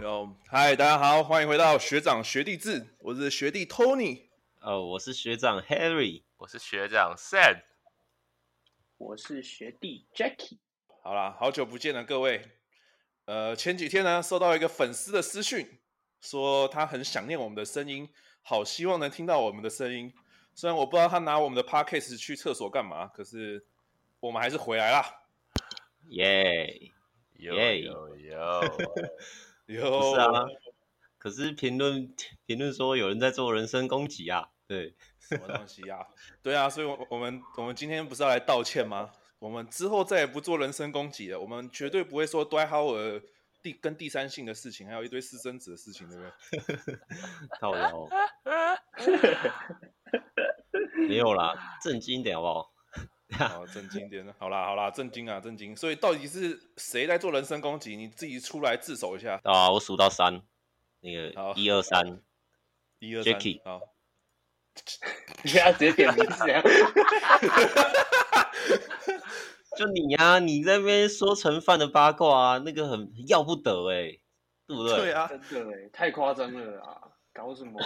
哟，嗨，大家好，欢迎回到学长学弟制，我是学弟 Tony，哦，我是学长 Harry，我是学长 Sam，我是学弟 Jackie。好啦，好久不见了，各位。呃，前几天呢，收到一个粉丝的私讯，说他很想念我们的声音，好希望能听到我们的声音。虽然我不知道他拿我们的 Podcast 去厕所干嘛，可是我们还是回来啦。耶！有有有 有，是啊，可是评论评论说有人在做人身攻击啊，对，什么东西啊？对啊，所以，我我们我们今天不是要来道歉吗？我们之后再也不做人身攻击了，我们绝对不会说 Dwight Howard 第跟第三性的事情，还有一堆私生子的事情，对不对？靠腰，没有啦，正经点好不好？好，正经点，好啦好啦，正经啊正经。所以到底是谁在做人身攻击？你自己出来自首一下。啊，我数到三，那个一二三，一二三，Jackie，好，你要直接点名字啊？就你呀、啊，你在那边说陈范的八卦啊，那个很要不得哎、欸，对不对？对啊，真的哎，太夸张了啊！搞什么？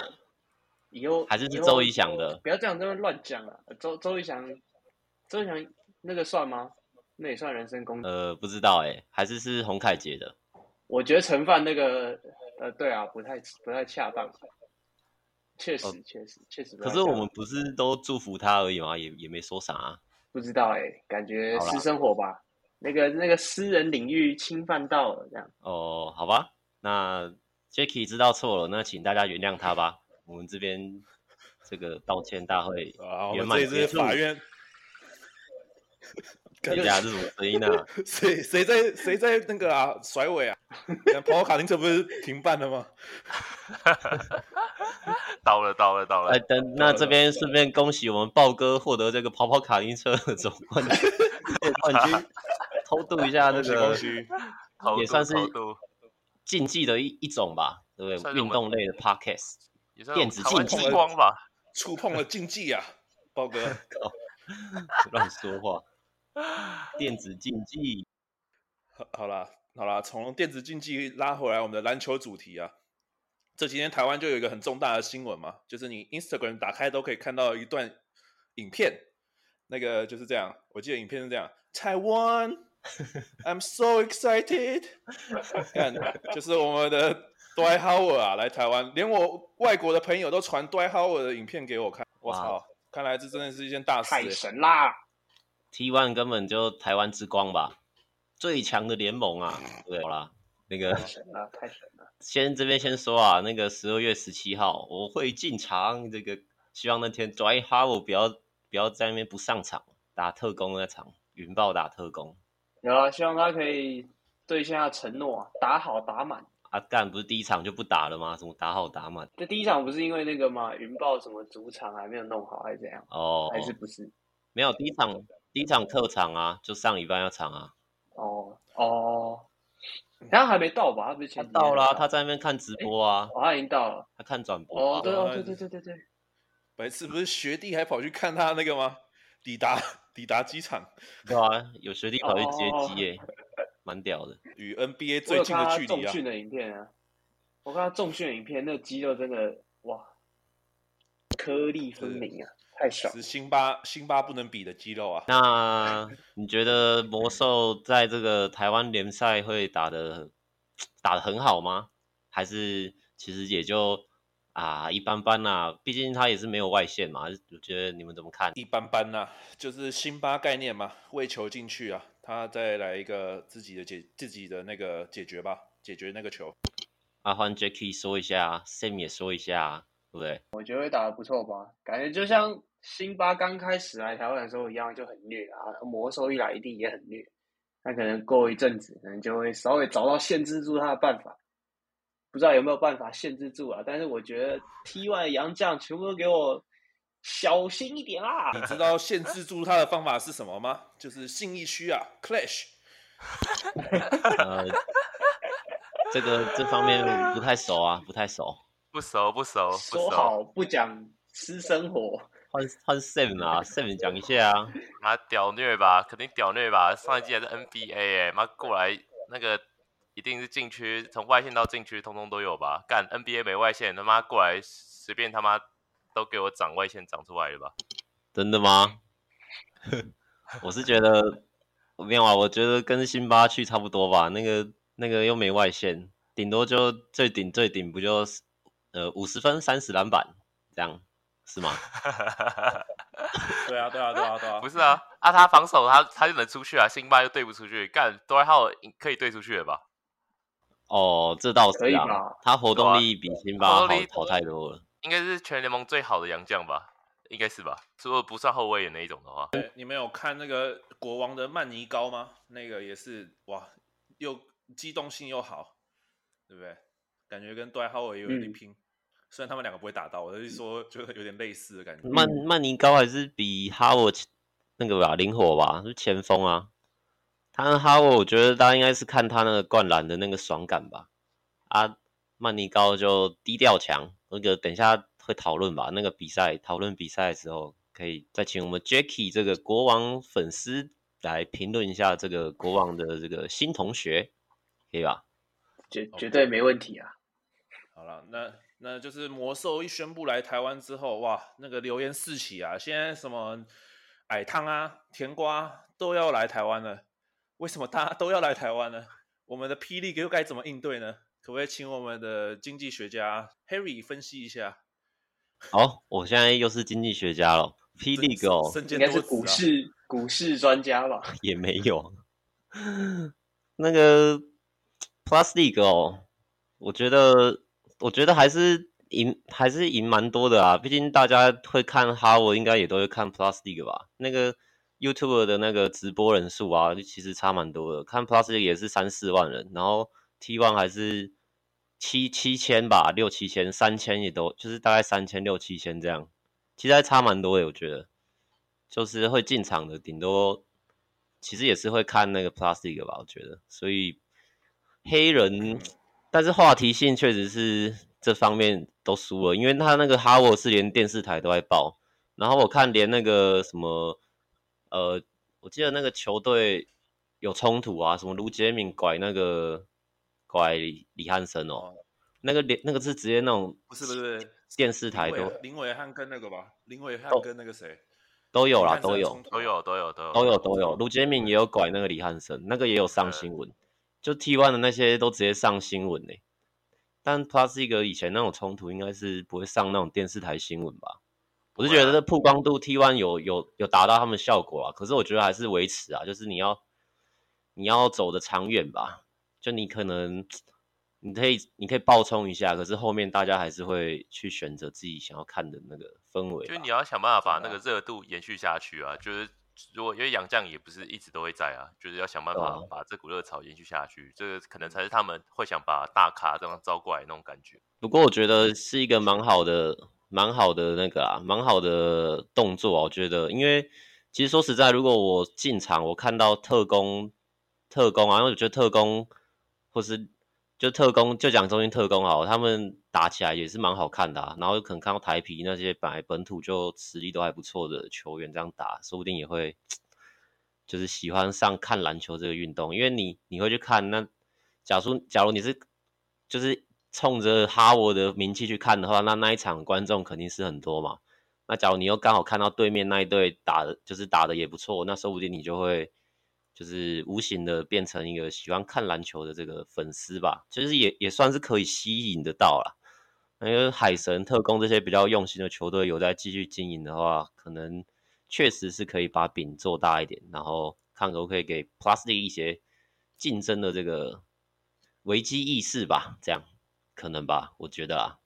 以后还是是周一翔的，不要这样这么乱讲啊！周周一翔。周翔那个算吗？那也算人身攻击？呃，不知道哎、欸，还是是洪凯杰的。我觉得陈范那个，呃，对啊，不太不太恰当。确实，确实，确实。可是我们不是都祝福他而已吗？也也没说啥、啊。不知道哎、欸，感觉私生活吧，那个那个私人领域侵犯到了这样。哦，好吧，那 Jackie 知道错了，那请大家原谅他吧。我们这边这个道歉大会圆满结束。法院。大家是什么声音呢？谁谁在谁在那个啊甩尾啊？跑跑卡丁车不是停办了吗？到了到了到了！哎，等那这边顺便恭喜我们豹哥获得这个跑跑卡丁车的总冠军 冠军，偷渡一下那个，也算是竞技的一一种吧，对不对？运动类的 podcast，电子竞技光吧，触碰了竞技啊，豹哥，乱说话。电子竞技，好，好啦，好啦，从电子竞技拉回来我们的篮球主题啊。这几天台湾就有一个很重大的新闻嘛，就是你 Instagram 打开都可以看到一段影片，那个就是这样，我记得影片是这样：Taiwan，I'm so excited，看，就是我们的 Dwight Howard 啊来台湾，连我外国的朋友都传 Dwight Howard 的影片给我看，我操看来这真的是一件大事，欸，太神啦！T1 根本就台湾之光吧，最强的联盟啊！对，好啦，那个太神了，太神了。先这边先说啊，那个十二月十七号我会进场，这个希望那天 Dwight Howard 不要不要在那边不上场打特工那场，云豹打特工。有啊，希望他可以兑现下承诺，打好打满。阿、啊、干不是第一场就不打了吗？怎么打好打满？这第一场不是因为那个吗？云豹什么主场还没有弄好，还是怎样？哦，还是不是？没有第一场。第一场特场啊，就上礼拜要场啊。哦哦，他还没到吧？他不是前他到啦，他在那边看直播啊。哦，他已经到了，他看转播。哦，对哦，对对对对对。白痴不是学弟还跑去看他那个吗？抵达抵达机场。对啊，有学弟跑去接机耶，蛮、哦、屌的。与 NBA 最近的距离啊。重训的影片啊，我看他重训的影片，那个肌肉真的哇，颗粒分明啊。太爽，是辛巴辛巴不能比的肌肉啊！那 你觉得魔兽在这个台湾联赛会打的打的很好吗？还是其实也就啊一般般啊？毕竟他也是没有外线嘛。我觉得你们怎么看？一般般啊，就是辛巴概念嘛，喂球进去啊，他再来一个自己的解自己的那个解决吧，解决那个球。阿欢 Jackie 说一下，Sam 也说一下。对，我觉得会打得不错吧，感觉就像辛巴刚开始来台湾的时候一样，就很虐啊。魔兽一来一定也很虐，那可能过一阵子，可能就会稍微找到限制住他的办法，不知道有没有办法限制住啊？但是我觉得 T1 的杨将全部都给我小心一点啦。你知道限制住他的方法是什么吗？就是信义区啊，Clash。呃，这个这方面不太熟啊，不太熟。不熟不熟，不熟，说好不讲私生活，换换 Sam 啊，Sam 讲一下啊，妈屌虐吧，肯定屌虐吧，上一季还是 NBA 哎，妈过来那个一定是禁区，从外线到禁区，通通都有吧？干 NBA 没外线，他妈过来随便他妈都给我长外线长出来了吧？真的吗？我是觉得没有啊，我觉得跟辛巴去差不多吧。那个那个又没外线，顶多就最顶最顶不就呃五十分三十篮板这样是吗？对啊对啊对啊对啊，不是啊啊他防守他他就能出去啊，辛巴又对不出去，干多埃浩可以对出去了吧？哦，这倒是啊，他活动力比辛巴好好太多了，应该是全联盟最好的洋将吧，应该是吧？如果不算后卫的那一种的话。对，你们有看那个国王的曼尼高吗？那个也是哇，又机动性又好，对不对？感觉跟杜兰特也有点拼，嗯、虽然他们两个不会打到，我是说觉得有点类似的感觉。曼曼尼高还是比哈沃那个吧灵活吧，是前锋啊。他哈沃，我觉得大家应该是看他那个灌篮的那个爽感吧。啊，曼尼高就低调强，那个等一下会讨论吧。那个比赛讨论比赛的时候，可以再请我们 Jacky 这个国王粉丝来评论一下这个国王的这个新同学，可以吧？绝绝对没问题啊。好了，那那就是魔兽一宣布来台湾之后，哇，那个流言四起啊！现在什么矮汤啊、甜瓜都要来台湾了。为什么大家都要来台湾呢？我们的霹雳又该怎么应对呢？可不可以请我们的经济学家 Harry 分析一下？好，我现在又是经济学家了。霹雳哥哦，应该是股市股市专家吧？也没有。那个 Plus League 哦，我觉得我觉得还是赢还是赢蛮多的啊。毕竟大家会看哈沃，应该也都会看 Plus League 吧？那个。YouTube 的那个直播人数啊，其实差蛮多的。看 Plus 也是三四万人，然后 T One 还是七七千吧，六七千，三千也都就是大概三千六七千这样，其实还差蛮多的。我觉得就是会进场的，顶多其实也是会看那个 Plus 一个吧。我觉得，所以黑人，但是话题性确实是这方面都输了，因为他那个哈沃是连电视台都在报，然后我看连那个什么。呃，我记得那个球队有冲突啊，什么卢杰敏拐那个拐李李汉森哦，哦那个连那个是直接那种不是不是电视台都林伟汉跟那个吧，林伟汉跟那个谁都有啦，都有都有都有都有都有都有，卢杰敏也有拐那个李汉森，那个也有上新闻，就 T one 的那些都直接上新闻呢。但 Plus 一个以前那种冲突应该是不会上那种电视台新闻吧？我是觉得这曝光度 T one 有有有达到他们效果啊，可是我觉得还是维持啊，就是你要你要走的长远吧，就你可能你可以你可以爆冲一下，可是后面大家还是会去选择自己想要看的那个氛围，就你要想办法把那个热度延续下去啊，就是如果因为杨将也不是一直都会在啊，就是要想办法把这股热潮延续下去，这个可能才是他们会想把大咖这样招过来那种感觉。不过我觉得是一个蛮好的。蛮好的那个啊，蛮好的动作啊，我觉得，因为其实说实在，如果我进场，我看到特工，特工啊，因为我觉得特工或是就特工，就讲中英特工好，他们打起来也是蛮好看的啊。然后可能看到台啤那些本来本土就实力都还不错的球员这样打，说不定也会就是喜欢上看篮球这个运动，因为你你会去看那，假如假如你是就是。冲着哈沃的名气去看的话，那那一场观众肯定是很多嘛。那假如你又刚好看到对面那一队打的，就是打的也不错，那说不定你就会就是无形的变成一个喜欢看篮球的这个粉丝吧。就是也也算是可以吸引得到啦。因为海神、特工这些比较用心的球队有在继续经营的话，可能确实是可以把饼做大一点，然后看可不可以给 Plus League 一些竞争的这个危机意识吧，这样。可能吧，我觉得啊，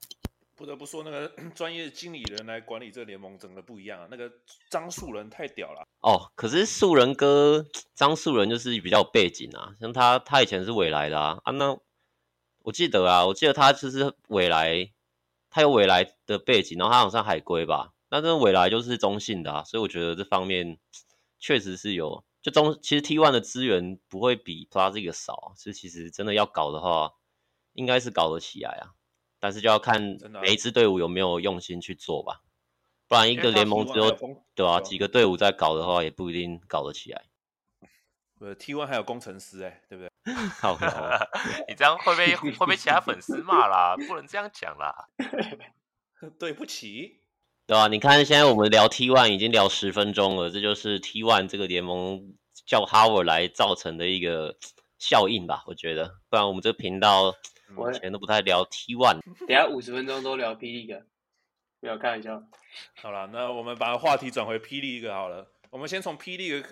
不得不说，那个 专业经理人来管理这个联盟，整个不一样啊。那个张树人太屌了哦。可是树人哥张树人就是比较有背景啊，像他，他以前是纬来的啊啊。那我记得啊，我记得他就是纬来，他有纬来的背景，然后他好像海归吧。那这纬来就是中信的啊，所以我觉得这方面确实是有。就中其实 T1 的资源不会比 Plus 这个少，所以其实真的要搞的话。应该是搞得起来啊，但是就要看每一支队伍有没有用心去做吧，不然一个联盟只有对啊几个队伍在搞的话，也不一定搞得起来。呃，T one 还有工程师哎，对不对？好，你这样会被会被其他粉丝骂啦，不能这样讲啦。对不起，对啊，你看现在我们聊 T one 已经聊十分钟了，这就是 T one 这个联盟叫 Howard 来造成的一个效应吧？我觉得，不然我们这个频道以前都不太聊 T One。等下五十分钟都聊 P League，不要开玩笑。好了，那我们把话题转回 P League 好了。我们先从 P League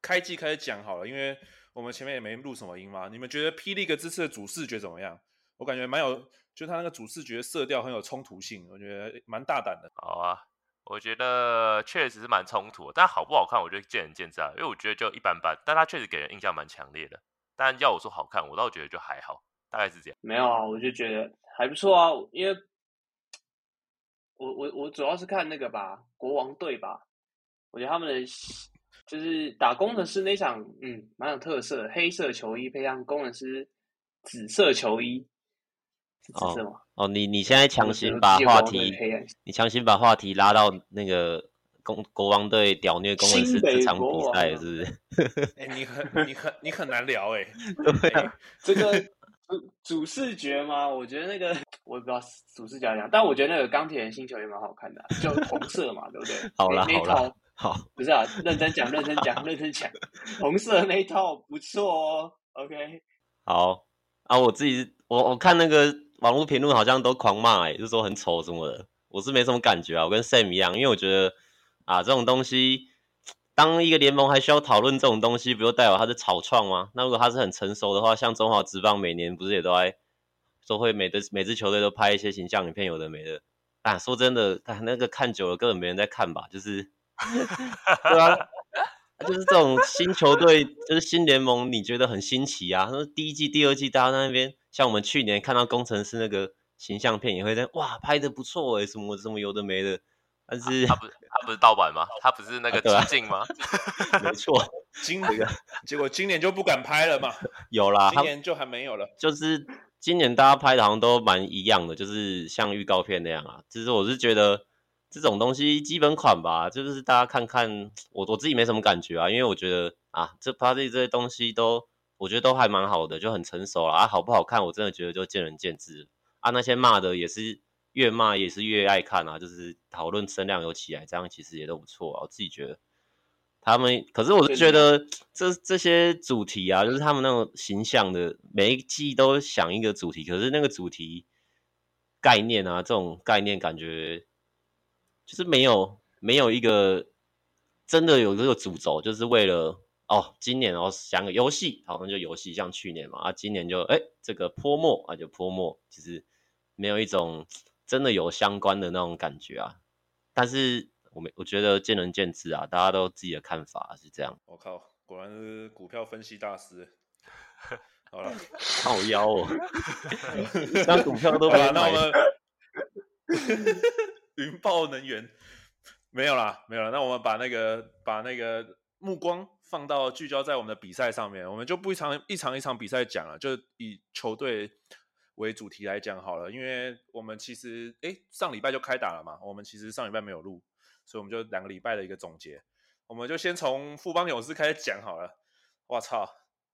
开季开始讲好了，因为我们前面也没录什么音嘛。你们觉得 P League 这次的主视觉怎么样？我感觉蛮有，就他那个主视觉色调很有冲突性，我觉得蛮大胆的。好啊，我觉得确实是蛮冲突的，但好不好看，我觉得见仁见智啊。因为我觉得就一般般，但他确实给人印象蛮强烈的。但要我说好看，我倒觉得就还好，大概是这样。没有啊，我就觉得还不错啊，因为我我我主要是看那个吧，国王队吧。我觉得他们的就是打工程师那场，嗯，蛮有特色的，黑色球衣配上工程师紫色球衣，是紫色吗？哦，哦，你你现在强行把话题，你强行把话题拉到那个公国王队屌虐工程师这场比赛，是不是？哎、欸，你很你很你很难聊哎、欸，对啊，这个主主视觉吗？我觉得那个我也不知道主视角怎样，但我觉得那个钢铁人星球也蛮好看的、啊，就红色嘛，对不对？好了好了。好，不是啊，认真讲，认真讲，认真讲，红色的那一套不错哦。OK，好啊，我自己我我看那个网络评论好像都狂骂哎，就说很丑什么的，我是没什么感觉啊，我跟 Sam 一样，因为我觉得啊，这种东西，当一个联盟还需要讨论这种东西，不就代表它是草创吗？那如果它是很成熟的话，像中华职棒每年不是也都在都会每的每支球队都拍一些形象影片，有的没的啊。说真的，那个看久了根本没人在看吧，就是。对啊，就是这种新球队，就是新联盟，你觉得很新奇啊？说第一季、第二季，大家在那边，像我们去年看到工程师那个形象片，也会在哇，拍的不错哎，什么什么有的没的。但是他不是他不是盗版吗？他不是那个致敬吗？啊啊、没错，今年结果今年就不敢拍了嘛？有啦，今年就还没有了。就是今年大家拍的好像都蛮一样的，就是像预告片那样啊。其实我是觉得。这种东西基本款吧，就是大家看看，我我自己没什么感觉啊，因为我觉得啊，这 Party 这些东西都，我觉得都还蛮好的，就很成熟了啊，好不好看，我真的觉得就见仁见智啊。那些骂的也是越骂也是越爱看啊，就是讨论声量有起来，这样其实也都不错啊。我自己觉得他们，可是我是觉得这这些主题啊，就是他们那种形象的，每一季都想一个主题，可是那个主题概念啊，这种概念感觉。就是没有没有一个真的有这个主轴，就是为了哦，今年哦想个游戏，好像就游戏，像去年嘛啊，今年就哎这个泼墨啊就泼墨，其实没有一种真的有相关的那种感觉啊。但是我们我觉得见仁见智啊，大家都自己的看法是这样。我靠，果然是股票分析大师。好了，好妖哦，当股票都没买。云豹能源没有啦，没有了。那我们把那个把那个目光放到聚焦在我们的比赛上面，我们就不一场一场一场比赛讲了，就以球队为主题来讲好了。因为我们其实诶上礼拜就开打了嘛，我们其实上礼拜没有录，所以我们就两个礼拜的一个总结，我们就先从富邦勇士开始讲好了。我操，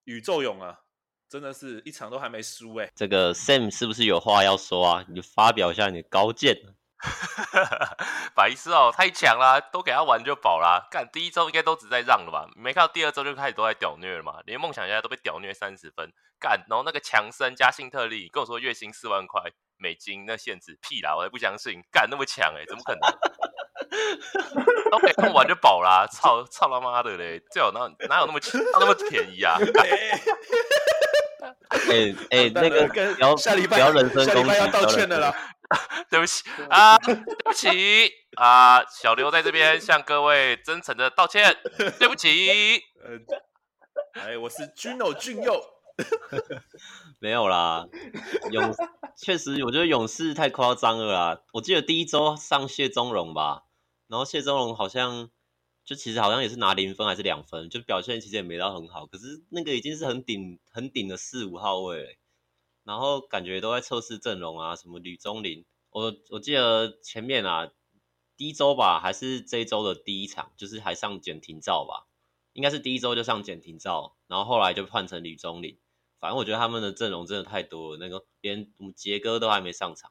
宇宙勇啊，真的是一场都还没输哎。这个 Sam 是不是有话要说啊？你就发表一下你的高见。白痴哦，太强啦，都给他玩就饱啦。干第一周应该都只在让了吧？没看到第二周就开始都在屌虐了嘛？连梦想家都被屌虐三十分。干，然后那个强森加辛特利跟我说月薪四万块美金，那限制屁啦，我还不相信。干那么强哎、欸，怎么可能？都给他们玩就饱啦，操操他妈的嘞！最好哪哪有那么那么便宜啊？哎哎、欸欸，那个不要下礼拜不要人身攻击，要道歉的啦。对不起啊，对不起啊，小刘在这边向各位真诚的道歉，对不起。呃，哎，我是 Juno 俊佑，没有啦，勇确实，我觉得勇士太夸张了啦。我记得第一周上谢宗荣吧，然后谢宗荣好像就其实好像也是拿零分还是两分，就表现其实也没到很好，可是那个已经是很顶很顶的四五号位了。然后感觉都在测试阵容啊，什么吕中林，我我记得前面啊，第一周吧，还是这一周的第一场，就是还上简廷照吧，应该是第一周就上简廷照，然后后来就换成吕中林。反正我觉得他们的阵容真的太多了，那个连我们杰哥都还没上场，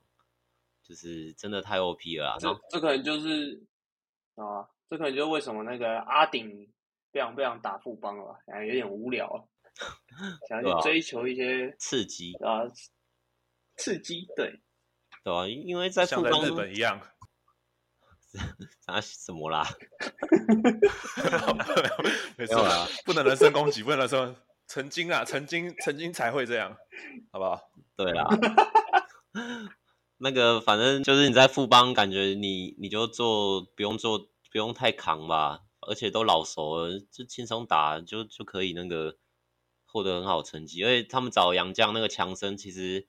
就是真的太 OP 了。这这可能就是啊，这可能就是为什么那个阿顶不想不想打副帮了，感觉有点无聊，想去追求一些刺激啊，刺激对，对啊，因为在富邦像日本一样，啊什么啦？没错啦，不能人身攻击，不能人身。曾经啊，曾经，曾经才会这样，好不好？对啦，那个反正就是你在富邦，感觉你你就做不用做，不用太扛吧，而且都老熟了，就轻松打就就可以那个获得很好成绩。而且他们找杨绛那个强森，其实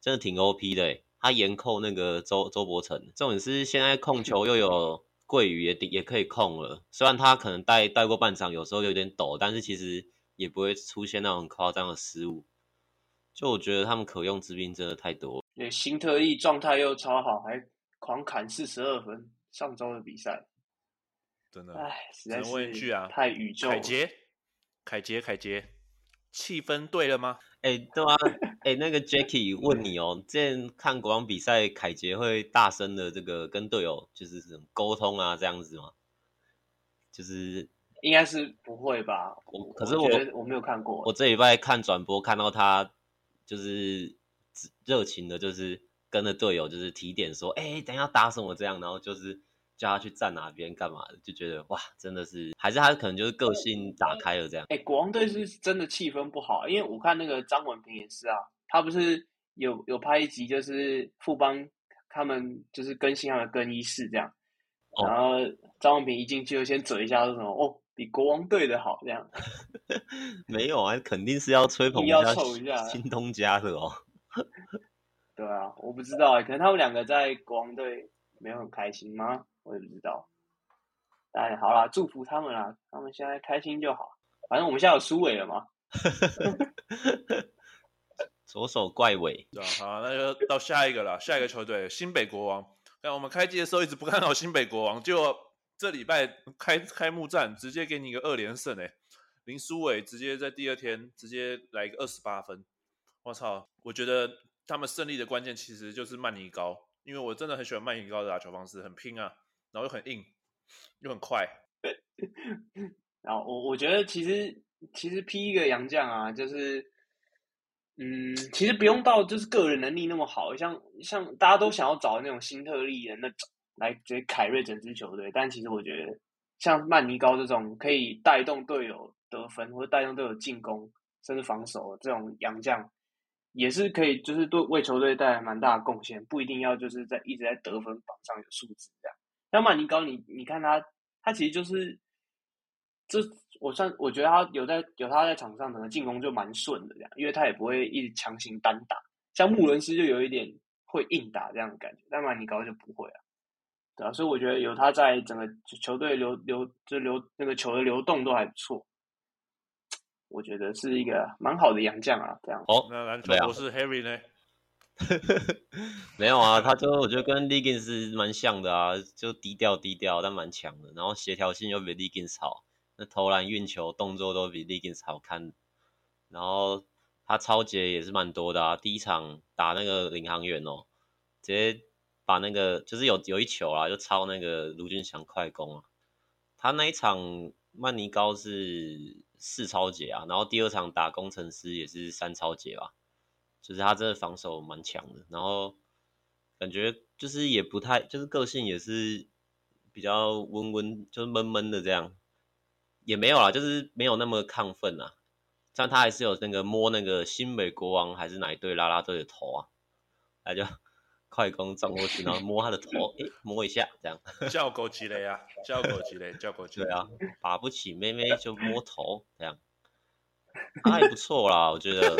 真的挺 OP 的，他严控那个周周伯成，重点是现在控球又有桂鱼也也可以控了，虽然他可能带带过半场，有时候有点抖，但是其实。也不会出现那种夸张的失误，就我觉得他们可用之兵真的太多。对，新特利状态又超好，还狂砍四十二分。上周的比赛，真的，哎，实在是问一句啊，太宇宙。凯杰，凯杰，凯杰，气氛对了吗？哎，对啊，哎，那个 Jacky 问你哦，之前看国王比赛，凯杰会大声的这个跟队友就是这种沟通啊，这样子吗？就是。应该是不会吧？我可是我我，我没有看过。我这礼拜看转播看到他就是热情的，就是跟着队友就是提点说：“哎、欸，等一下打什么这样。”然后就是叫他去站哪边干嘛的，就觉得哇，真的是还是他可能就是个性打开了这样。哎、欸，国王队是真的气氛不好，因为我看那个张文平也是啊，他不是有有拍一集就是富邦他们就是更新他的更衣室这样，哦、然后张文平一进去就先嘴一下说什么哦。比国王队的好，这样 没有啊，肯定是要吹捧一下新东家的哦。对啊，我不知道哎，可能他们两个在国王队没有很开心吗？我也不知道。哎，好啦，祝福他们啦，他们现在开心就好。反正我们现在有苏伟了嘛。左手怪伟，对啊，好，那就到下一个了，下一个球队新北国王。那我们开季的时候一直不看好新北国王，就。这礼拜开开幕战，直接给你一个二连胜诶！林书伟直接在第二天直接来一个二十八分，我操！我觉得他们胜利的关键其实就是曼尼高，因为我真的很喜欢曼尼高的打球方式，很拼啊，然后又很硬，又很快。然后我我觉得其实其实 P 一个洋将啊，就是嗯，其实不用到就是个人能力那么好，像像大家都想要找那种新特利的那种。来直接凯瑞整支球队，但其实我觉得像曼尼高这种可以带动队友得分或者带动队友进攻甚至防守这种洋将，也是可以就是对为球队带来蛮大的贡献，不一定要就是在一直在得分榜上有数字这样。像曼尼高你，你你看他，他其实就是这我算我觉得他有在有他在场上可能进攻就蛮顺的这样，因为他也不会一直强行单打，像穆伦斯就有一点会硬打这样的感觉，但曼尼高就不会啊。对啊，所以我觉得有他在整个球队流流就流那个球的流动都还不错，我觉得是一个蛮好的洋将啊。这样哦，那篮球博士 Harry 呢？没有啊，他就我觉得跟 Liggins 蛮像的啊，就低调低调，但蛮强的。然后协调性又比 Liggins 好，那投篮运球动作都比 Liggins 好看。然后他超节也是蛮多的啊，第一场打那个领航员哦，直接。把那个就是有有一球啊，就抄那个卢俊祥快攻啊。他那一场曼尼高是四超节啊，然后第二场打工程师也是三超节吧。就是他真的防守蛮强的，然后感觉就是也不太，就是个性也是比较温温，就是闷闷的这样，也没有啦，就是没有那么亢奋啊。像他还是有那个摸那个新美国王还是哪一队啦啦队的头啊，他就。快攻撞过去，然后摸他的头，诶，摸一下，这样。叫狗鸡嘞呀，叫狗鸡嘞，叫狗鸡。对啊，把不起妹妹就摸头，这样。还不错啦，我觉得，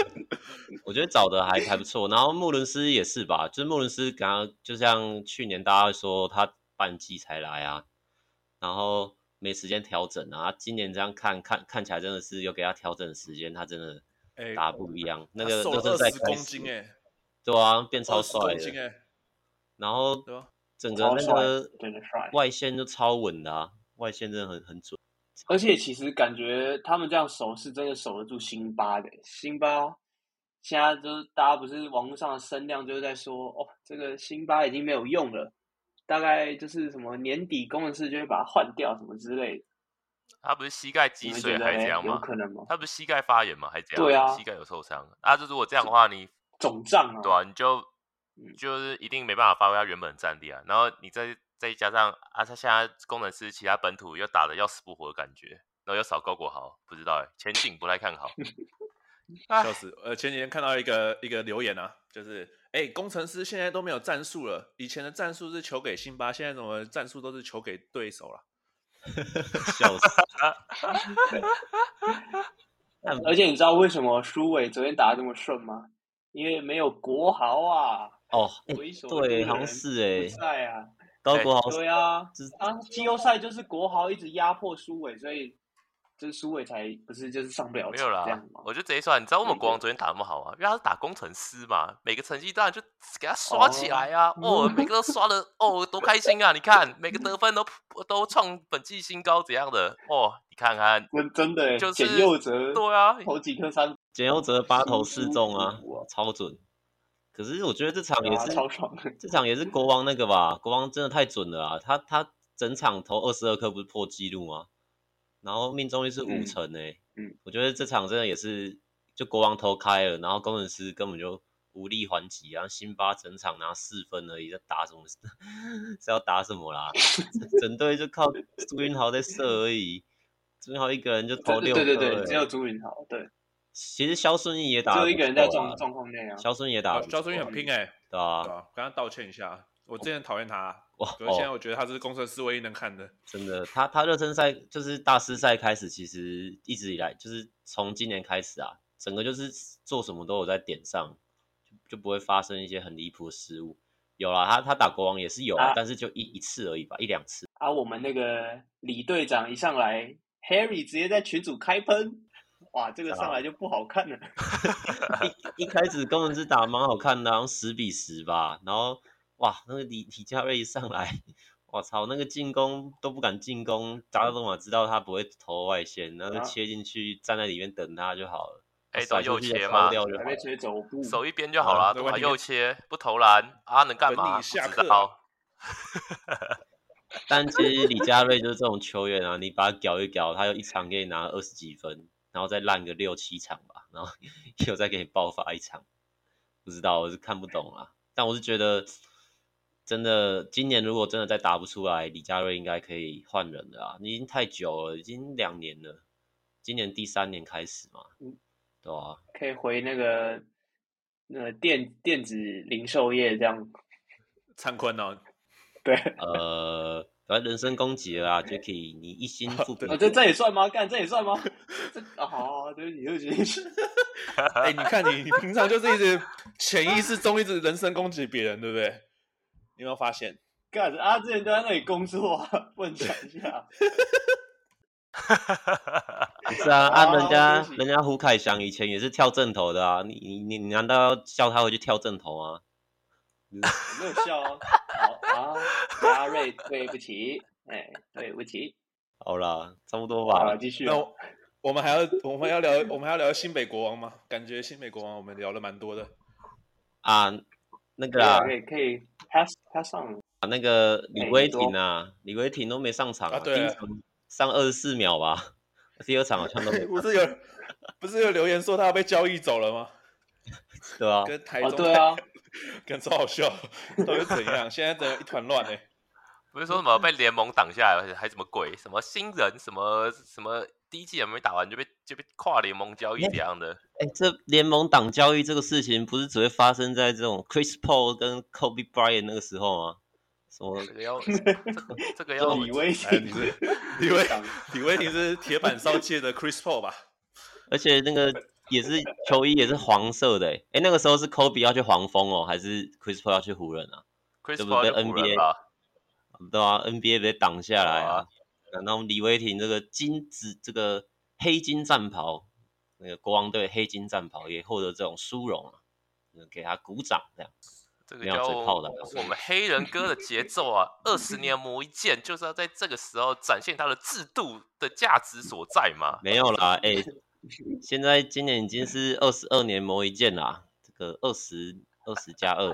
我觉得找的还还不错。然后穆伦斯也是吧，就是穆伦斯刚刚就像去年大家说他半季才来啊，然后没时间调整啊。今年这样看看看起来真的是有给他调整的时间，他真的打不一样。那个都是在开始。对啊，变超帅的。然后整个那个外线就超稳的啊，外线真的很很准。而且其实感觉他们这样守是真的守得住辛巴的。辛巴现在就是大家不是网络上的声量就是在说，哦，这个辛巴已经没有用了，大概就是什么年底工程师就会把它换掉什么之类的。他不是膝盖积水还是这样吗？有可能吗？他不是膝盖发炎吗？还是这样？对啊，膝盖有受伤。啊，就如果这样的话，你肿胀啊，对啊，你就就是一定没办法发挥他原本的战力啊。然后你再再加上啊，他现在工程师其他本土又打的要死不活的感觉，然后又少高国豪，不知道哎，前景不太看好。笑死！呃，前几天看到一个一个留言啊，就是哎、欸，工程师现在都没有战术了，以前的战术是球给辛巴，现在怎么战术都是球给对手了？笑死！而且你知道为什么书纬昨天打的这么顺吗？因为没有国豪啊！哦，欸、对，好像是哎，在啊，高国豪对啊，啊，季后赛就是国豪一直压迫苏伟，所以。就是苏伟才不是，就是上不了。没有啦，我就直接说，你知道我们国王昨天打那么好啊？因为他是打工程师嘛，每个成绩当然就给他刷起来啊！哦，哦每个都刷的哦，多开心啊！你看每个得分都都创本季新高，怎样的？哦，你看看，真真的，就是简佑哲，对啊，投几颗三，简佑哲八投四中啊，超准。可是我觉得这场也是、啊、超爽，这场也是国王那个吧？国王真的太准了啊！他他整场投二十二颗，不是破纪录吗？然后命中率是五成诶、欸，嗯，我觉得这场真的也是，就国王投开了，然后工程师根本就无力还击，然后辛巴整场拿四分而已，在打什么？是要打什么啦？整队就靠朱云豪在射而已，朱云豪一个人就投六分，对对对，只有朱云豪。对，其实肖顺议也打，只有一个人在状状况内啊。肖顺议也打，肖顺议很拼诶、欸，对啊，跟他道歉一下。我之前讨厌他，哇！可是现在我觉得他是工程师唯一能看的。真的，他他热身赛就是大师赛开始，其实一直以来就是从今年开始啊，整个就是做什么都有在点上，就就不会发生一些很离谱的失误。有啦，他他打国王也是有，啊，但是就一一次而已吧，一两次。啊，我们那个李队长一上来，Harry 直接在群组开喷，哇，这个上来就不好看了。一一开始工程师打蛮好看的，然后十比十吧，然后。哇，那个李李佳瑞一上来，我操，那个进攻都不敢进攻，扎克多马知道他不会投外线，然后就切进去，站在里面等他就好了。哎、欸，都右切吗？手一边就好了，打？右切不投篮啊，能干嘛？下课。但其实李佳瑞就是这种球员啊，你把他搞一搞，他又一场给你拿二十几分，然后再烂个六七场吧，然后 又再给你爆发一场，不知道我是看不懂啊，但我是觉得。真的，今年如果真的再打不出来，李佳瑞应该可以换人了啊！你已经太久了，已经两年了，今年第三年开始嘛，嗯，对啊，可以回那个那个电电子零售业这样。灿坤哦，对，呃，反正人身攻击了啊，Jacky，你一心复啊，这这也算吗？干这也算吗？啊好，对不起，对不起。哎，你看你，你平常就是一直潜意识中一直人身攻击别人，对不对？你有没有发现？干子啊，之前都在那里工作，不能讲一下。是啊，啊、人家人家胡凯翔以前也是跳正头的啊，你你你难道要叫他回去跳正头吗？没有笑啊。好啊，嘉瑞，对不起，哎、欸，对不起。好了，差不多吧。继续。那我们还要我们要聊我们还要聊新北国王吗？感觉新北国王我们聊了蛮多的啊。那个啊，可以可以 pass pass 上啊，那个李威霆啊，李威霆都没上场啊，第一场上二十四秒吧，第二场好像都没。不是有 不是有留言说他要被交易走了吗？对啊，跟台中、哦、对啊，跟超好笑，到底怎样？现在的一团乱呢。不是说什么被联盟挡下来，而且还什么鬼？什么新人？什么什么？第一季还没打完就被就被跨联盟交易这样的？哎、欸欸，这联盟挡交易这个事情，不是只会发生在这种 Chris Paul 跟 Kobe Bryant 那个时候吗？什么？这个要 这个要李威霆？李威李威李威霆是铁板烧界的 Chris Paul 吧？而且那个也是球衣也是黄色的、欸。哎、欸，那个时候是 Kobe 要去黄蜂哦，还是 Chris Paul 要去湖人啊？Chris Paul 被 NBA？对啊，NBA 被挡下来啊！然后李威霆这个金子，这个黑金战袍，那个国王队黑金战袍也获得这种殊荣啊，给他鼓掌这样。这个叫我们黑人哥的节奏啊，二十年磨一剑，就是要在这个时候展现他的制度的价值所在嘛。没有啦，哎、欸，现在今年已经是二十二年磨一剑啦，这个二十二十加二，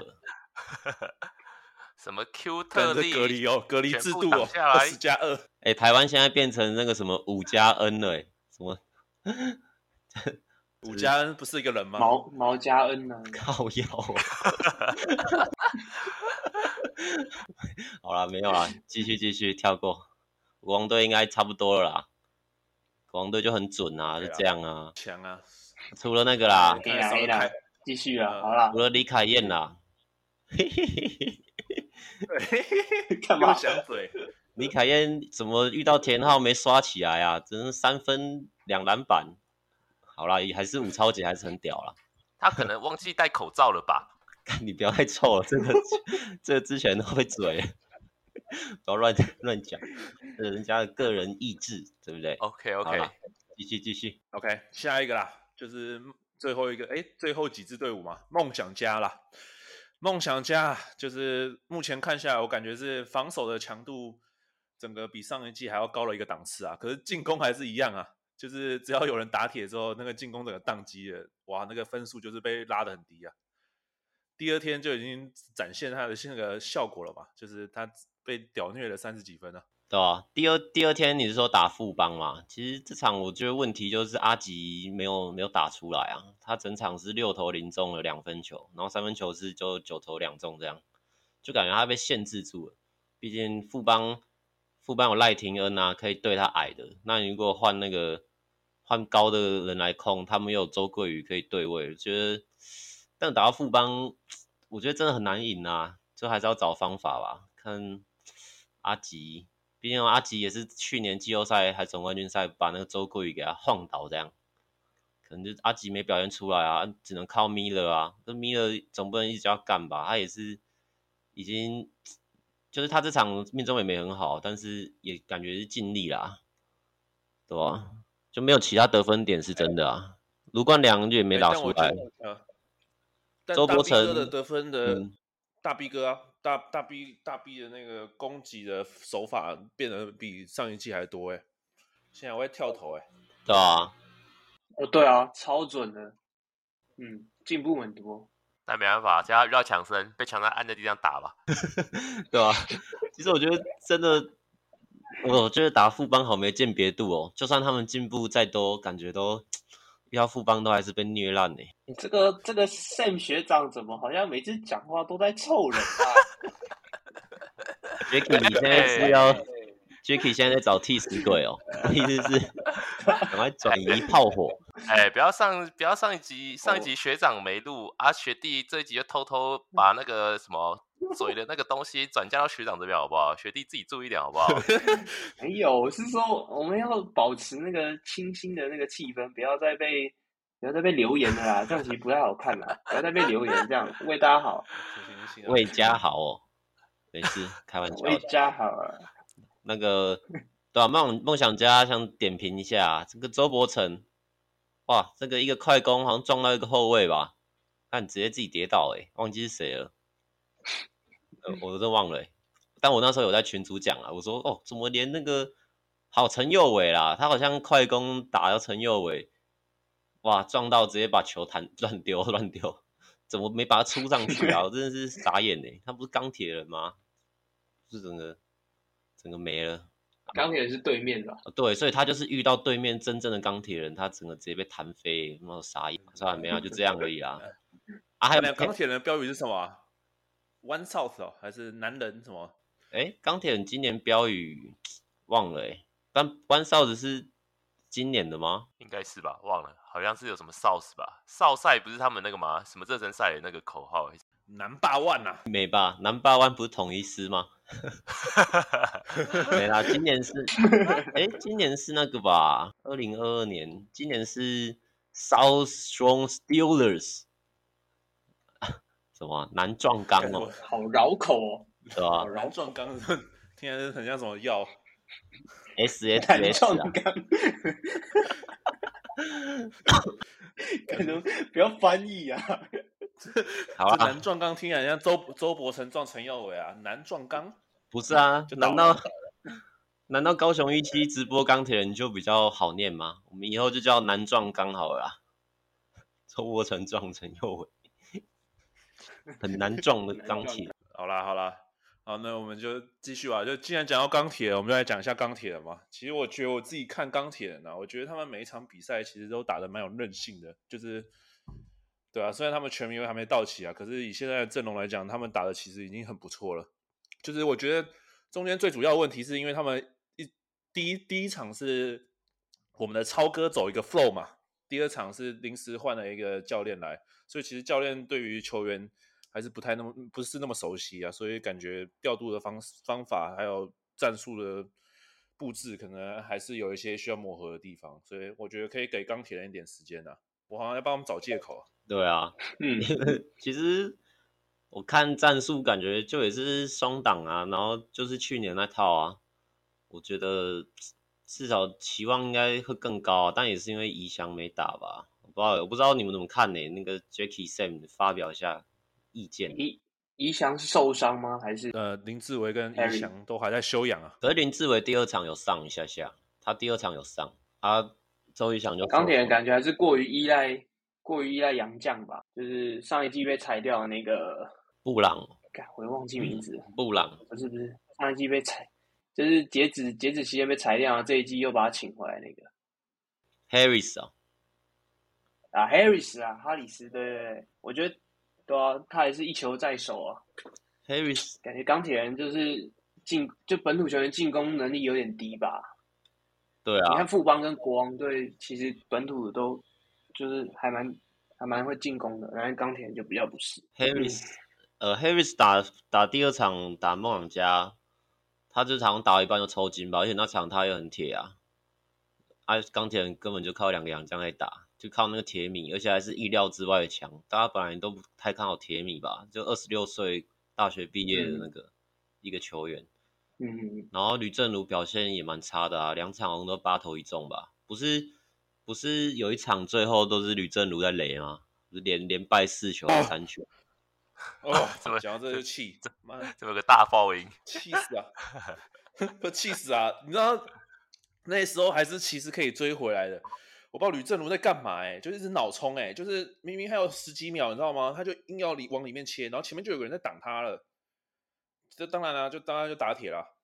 什么 Q 特例隔离哦，隔离制度哦，二十加二，哎，台湾现在变成那个什么五加 N 了，哎，什么？五加 N 不是一个人吗？毛毛加 N 呢？靠腰。好了，没有了，继续继续跳过。国王队应该差不多了啦。国王队就很准啊，就这样啊。强啊！除了那个啦，可以啦，可以啦，继续啊，好了。除了李凯燕啦。嘿嘿嘿嘿嘿。干嘛想嘴？李凯燕怎么遇到田浩没刷起来啊？真是三分两篮板。好啦，还是武超姐还是很屌啦。他可能忘记戴口罩了吧？你不要太臭了，这个这个之前都会嘴，不要乱 乱讲，这是人家的个人意志，对不对？OK OK，继续继续，OK，下一个啦，就是最后一个，哎，最后几支队伍嘛，梦想家啦，梦想家就是目前看下来，我感觉是防守的强度整个比上一季还要高了一个档次啊，可是进攻还是一样啊。就是只要有人打铁之后，那个进攻整个宕机了，哇，那个分数就是被拉得很低啊。第二天就已经展现他的那个效果了嘛，就是他被屌虐了三十几分啊。对啊，第二第二天你是说打富邦嘛？其实这场我觉得问题就是阿吉没有没有打出来啊，他整场是六投零中了两分球，然后三分球是就九投两中这样，就感觉他被限制住了。毕竟富邦富邦有赖廷恩啊，可以对他矮的，那你如果换那个。换高的人来控，他们又有周桂宇可以对位，觉得，但打到富邦，我觉得真的很难赢啊，就还是要找方法吧。看阿吉，毕竟阿吉也是去年季后赛还总冠军赛把那个周桂宇给他晃倒，这样，可能就阿吉没表现出来啊，只能靠米勒啊，这米勒总不能一直要干吧？他也是已经，就是他这场命中也没很好，但是也感觉是尽力啦，对吧？就没有其他得分点是真的啊，卢冠良就也没打出来。周伯成的得分的大 B 哥啊，大大 B 大 B 的那个攻击的手法变得比上一季还多哎，现在我会跳投哎，对啊，哦对啊，超准的，嗯，进步很多。但没办法，只要遇到强森，被强森按在地上打吧，对啊，其实我觉得真的。我觉得打副帮好没鉴别度哦，就算他们进步再多，感觉都遇到富邦都还是被虐烂呢。你这个这个 Sam 学长怎么好像每次讲话都在臭人啊？Jacky，你现在是要？Jacky 现在在找替死鬼哦，意思是赶快转移炮火。哎，不要上，不要上一集，上一集学长没录、哦、啊，学弟这一集就偷偷把那个什么嘴的那个东西转嫁到学长这边好不好？学弟自己注意点好不好？没有，我是说我们要保持那个清新的那个气氛，不要再被不要再被留言了啦，这样其实不太好看啦，不要再被留言，这样为大家好，为家好哦，没事，开玩笑，为家好啊。那个对啊，梦梦想家想点评一下这个周伯成，哇，这个一个快攻好像撞到一个后卫吧，看直接自己跌倒诶，忘记是谁了，呃、我都忘了诶，但我那时候有在群主讲啊，我说哦，怎么连那个好陈佑伟啦，他好像快攻打到陈佑伟，哇，撞到直接把球弹 乱丢乱丢，怎么没把他出上去啊？我真的是傻眼诶，他不是钢铁人吗？是整个。整个没了，钢铁人是对面的，对，所以他就是遇到对面真正的钢铁人，他整个直接被弹飞，然后傻眼，算了，没有，就这样而已啦。啊，还有钢铁人的标语是什么？One South 哦，还是男人什么？哎，钢铁人今年标语忘了哎，但 One South 是今年的吗？应该是吧，忘了，好像是有什么 South 吧？少赛不是他们那个吗？什么热身赛的那个口号？南霸万呐，没吧？南霸万不是统一师吗？没啦，今年是，哎，今年是那个吧？二零二二年，今年是 South Strong Steelers，什么南壮钢哦？好绕口哦，是吧？南壮钢，听起来很像什么药？S S S 啊？可能不要翻译啊。好啊，男撞刚听起来像周周伯成撞陈耀伟啊，男撞刚不是啊？就难道难道高雄一期直播钢铁人就比较好念吗？我们以后就叫男撞刚好了啦。周伯成撞陈耀伟，很难撞的钢铁。好啦好啦，好，那我们就继续吧。就既然讲到钢铁，我们就来讲一下钢铁人嘛。其实我觉得我自己看钢铁人啊，我觉得他们每一场比赛其实都打得蛮有韧性的，就是。对啊，虽然他们全名还没到齐啊，可是以现在的阵容来讲，他们打的其实已经很不错了。就是我觉得中间最主要的问题是因为他们一第一第一场是我们的超哥走一个 flow 嘛，第二场是临时换了一个教练来，所以其实教练对于球员还是不太那么不是那么熟悉啊，所以感觉调度的方方法还有战术的布置可能还是有一些需要磨合的地方，所以我觉得可以给钢铁人一点时间啊。我好像要帮他们找借口。对啊，嗯，其实我看战术感觉就也是双挡啊，然后就是去年那套啊，我觉得至少期望应该会更高啊，但也是因为宜祥没打吧，我不知道，我不知道你们怎么看呢？那个 Jackie Sam 发表一下意见。宜宜翔是受伤吗？还是呃林志伟跟宜翔都还在休养啊？可是林志伟第二场有上一下下，他第二场有上，啊周宜祥就钢铁人感觉还是过于依赖。过于依赖杨将吧，就是上一季被裁掉的那个布朗，我又忘记名字。布朗不是不是，上一季被裁，就是截止截止期间被裁掉，这一季又把他请回来那个 Harris 啊，啊 Harris 啊，哈里斯对，对，对，我觉得对啊，他还是一球在手啊。Harris 感觉钢铁人就是进就本土球员进攻能力有点低吧？对啊，你看富邦跟国王队，其实本土都。就是还蛮还蛮会进攻的，然后钢铁人就比较不是。Harris，呃，Harris 打打第二场打梦想家，他这场打一半就抽筋吧，而且那场他也很铁啊。啊，钢铁人根本就靠两个洋将在打，就靠那个铁米，而且还是意料之外的强。大家本来都不太看好铁米吧，就二十六岁大学毕业的那个、嗯、一个球员。嗯。然后吕正如表现也蛮差的啊，两场好像都八投一中吧，不是。不是有一场最后都是吕正如在雷吗？连连败四球三球。哦，哦怎么讲到这就气？这妈，这么个大爆音，气死啊！不气死啊！你知道那时候还是其实可以追回来的。我不知道吕正如在干嘛哎、欸，就一直脑冲哎，就是明明还有十几秒，你知道吗？他就硬要里往里面切，然后前面就有个人在挡他了。这当然了、啊，就当然就打铁了。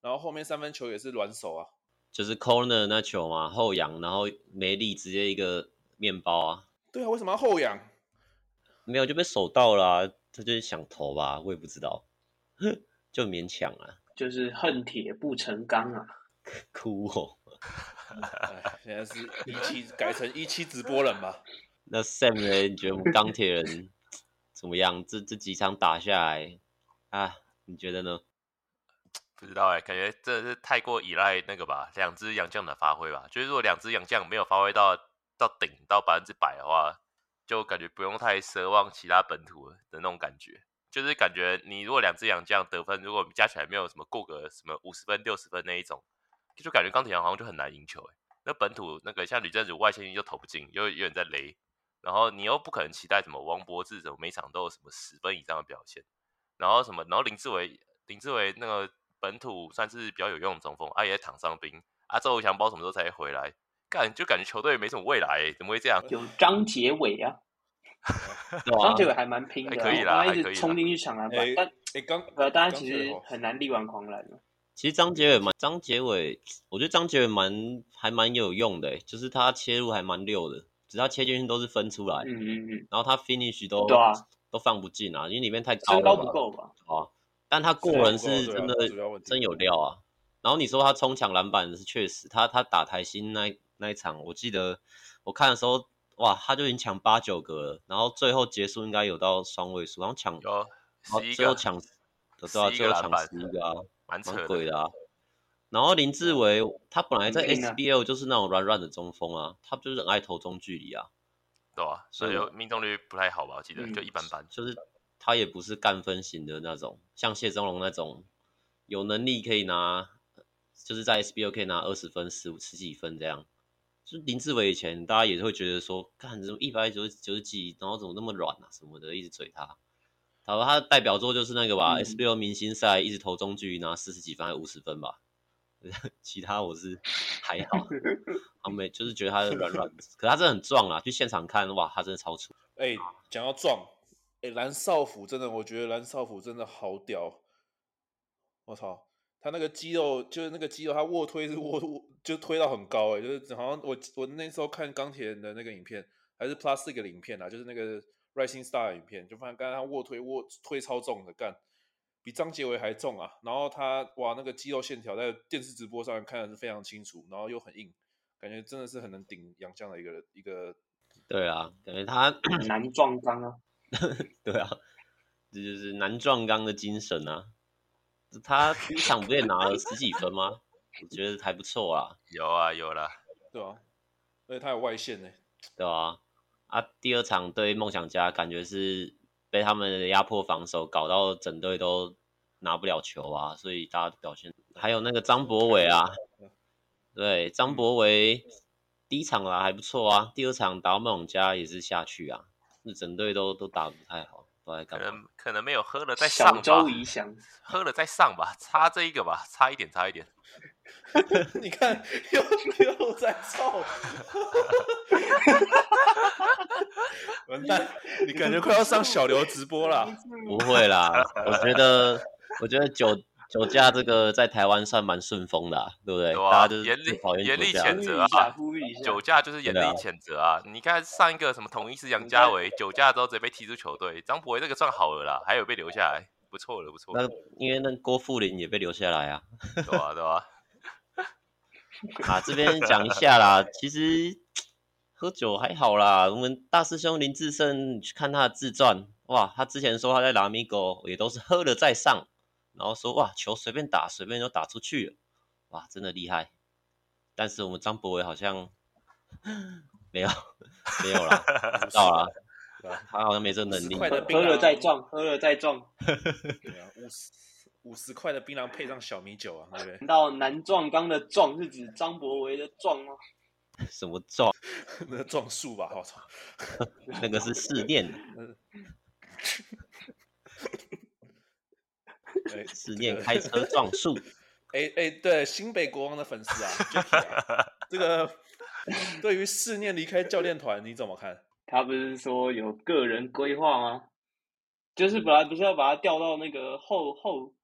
然后后面三分球也是软手啊。就是 corner 那球嘛，后仰，然后没力，直接一个面包啊。对啊，为什么要后仰？没有就被守到了、啊，他就是想投吧，我也不知道，就勉强啊。就是恨铁不成钢啊，哭哦。现在是一期改成一期直播人吧？那 Sam 呢？你觉得我们钢铁人怎么样？这这几场打下来啊，你觉得呢？不知道哎、欸，感觉真的是太过依赖那个吧，两只洋将的发挥吧。就是如果两只洋将没有发挥到到顶到百分之百的话，就感觉不用太奢望其他本土的那种感觉。就是感觉你如果两只洋将得分，如果加起来没有什么过个什么五十分六十分那一种，就感觉钢铁人好像就很难赢球哎。那本土那个像吕政儒外线就投不进，又有点在雷，然后你又不可能期待什么王柏智什么每场都有什么十分以上的表现，然后什么，然后林志伟林志伟那个。本土算是比较有用的中锋，啊也躺伤兵，啊周翔包什么时候才回来？干就感觉球队没什么未来，怎么会这样？有张杰伟啊，张杰伟还蛮拼的，可以啦，他一直冲进去抢篮板，但哎刚呃，大家其实很难力挽狂澜。其实张杰伟蛮，张杰伟，我觉得张杰伟蛮还蛮有用的，就是他切入还蛮溜的，只是他切进去都是分出来，嗯嗯嗯，然后他 finish 都都放不进啊，因为里面太高了，身高不够吧？啊。但他过人是真的真有料啊！然后你说他冲抢篮板是确实，他他打台新那那一场，我记得我看的时候，哇，他就已经抢八九个了，然后最后结束应该有到双位数，然后抢，然后最后抢，对啊，最后抢十一个啊，蛮蛮鬼的啊！然后林志伟他本来在 SBL 就是那种软软的中锋啊，他就是很爱投中距离啊，对啊，所以命中率不太好吧？我记得就一般般，就是。他也不是干分型的那种，像谢宗龙那种有能力可以拿，就是在 SBL 可以拿二十分、十五、十几分这样，就林志伟以前大家也会觉得说，看怎么一百九十九十几，然后怎么那么软啊什么的，一直嘴他。他说他的代表作就是那个吧、嗯、，SBL 明星赛一直投中距拿四十几分还五十分吧。其他我是还好，他没就是觉得他是软软的，可他真的很壮啊！去现场看哇，他真的超粗。哎、欸，讲到壮，哎、欸，蓝少辅真的，我觉得蓝少辅真的好屌。我操，他那个肌肉就是那个肌肉，他卧推是卧卧 就推到很高哎，就是好像我我那时候看钢铁人的那个影片，还是 Plus 这个影片啊，就是那个 Rising Star 的影片，就发现刚才他卧推卧推超重的干。比张杰伟还重啊！然后他哇，那个肌肉线条在电视直播上看的是非常清楚，然后又很硬，感觉真的是很能顶洋将的一个一个。对啊，感觉他男壮刚啊。对啊，这就是男壮刚的精神啊！他第一场不也拿了十几分吗？我觉得还不错啊。有啊，有啦。对啊，而且他有外线呢。对啊，啊，第二场对梦想家感觉是。被他们的压迫防守搞到整队都拿不了球啊，所以大家表现还有那个张博伟啊，对，张博伟第一场啦还不错啊，第二场打到梦想家也是下去啊，那整队都都打不太好，都在干嘛？可能可能没有喝了再上吧，小周怡翔喝了再上吧，差这一个吧，差一点差一点。你看又又在臭，完蛋！你感觉快要上小刘直播了？不会啦，我觉得我觉得酒酒驾这个在台湾算蛮顺风的、啊，对不对？对啊、大家就是严厉严厉谴责啊！酒驾就是严厉谴责啊！你看上一个什么统一是杨家维酒驾之后直接被踢出球队，张博伟这个算好了啦，还有被留下来，不错了不错。那因为那郭富林也被留下来啊，对啊对啊。啊，这边讲一下啦，其实喝酒还好啦。我们大师兄林志胜去看他的自传，哇，他之前说他在拉米狗也都是喝了再上，然后说哇，球随便打，随便就打出去了，哇，真的厉害。但是我们张博伟好像没有没有啦，不知道啦，他好像没这能力。喝了再撞，喝了再撞。对啊，五十块的槟榔配上小米酒啊，对不对？难道男壮刚的壮是指张博维的壮吗？什么壮？那个壮树吧，我操！那个是试炼。哎，试炼开车撞树。哎哎，对，新北国王的粉丝啊，这个对于试炼离开教练团你怎么看？他不是说有个人规划吗？就是本来不是要把他调到那个后后。